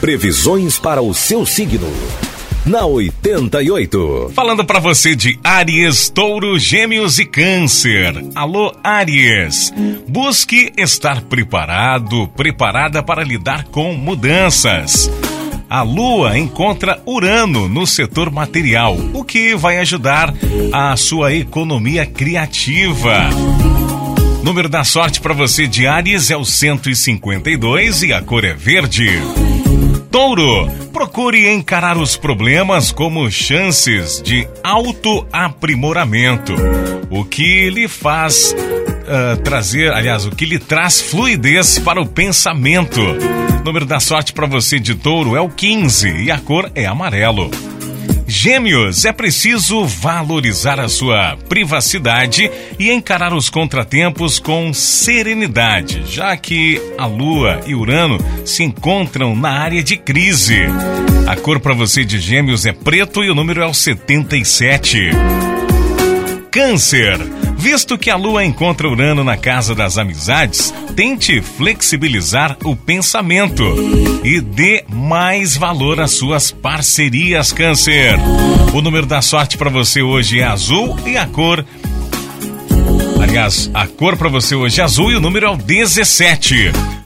Previsões para o seu signo. Na 88. Falando para você de Aries, Touro, Gêmeos e Câncer. Alô, Aries. Busque estar preparado, preparada para lidar com mudanças. A Lua encontra Urano no setor material, o que vai ajudar a sua economia criativa. Número da sorte para você de Ares é o 152 e a cor é verde. Touro, procure encarar os problemas como chances de autoaprimoramento, o que lhe faz uh, trazer, aliás, o que lhe traz fluidez para o pensamento. Número da sorte para você de Touro é o 15 e a cor é amarelo. Gêmeos, é preciso valorizar a sua privacidade e encarar os contratempos com serenidade, já que a Lua e Urano se encontram na área de crise. A cor para você de Gêmeos é preto e o número é o 77. Câncer. Visto que a Lua encontra Urano na casa das amizades, tente flexibilizar o pensamento e dê mais valor às suas parcerias, Câncer. O número da sorte para você hoje é azul e a cor. Aliás, a cor para você hoje é azul e o número é o 17.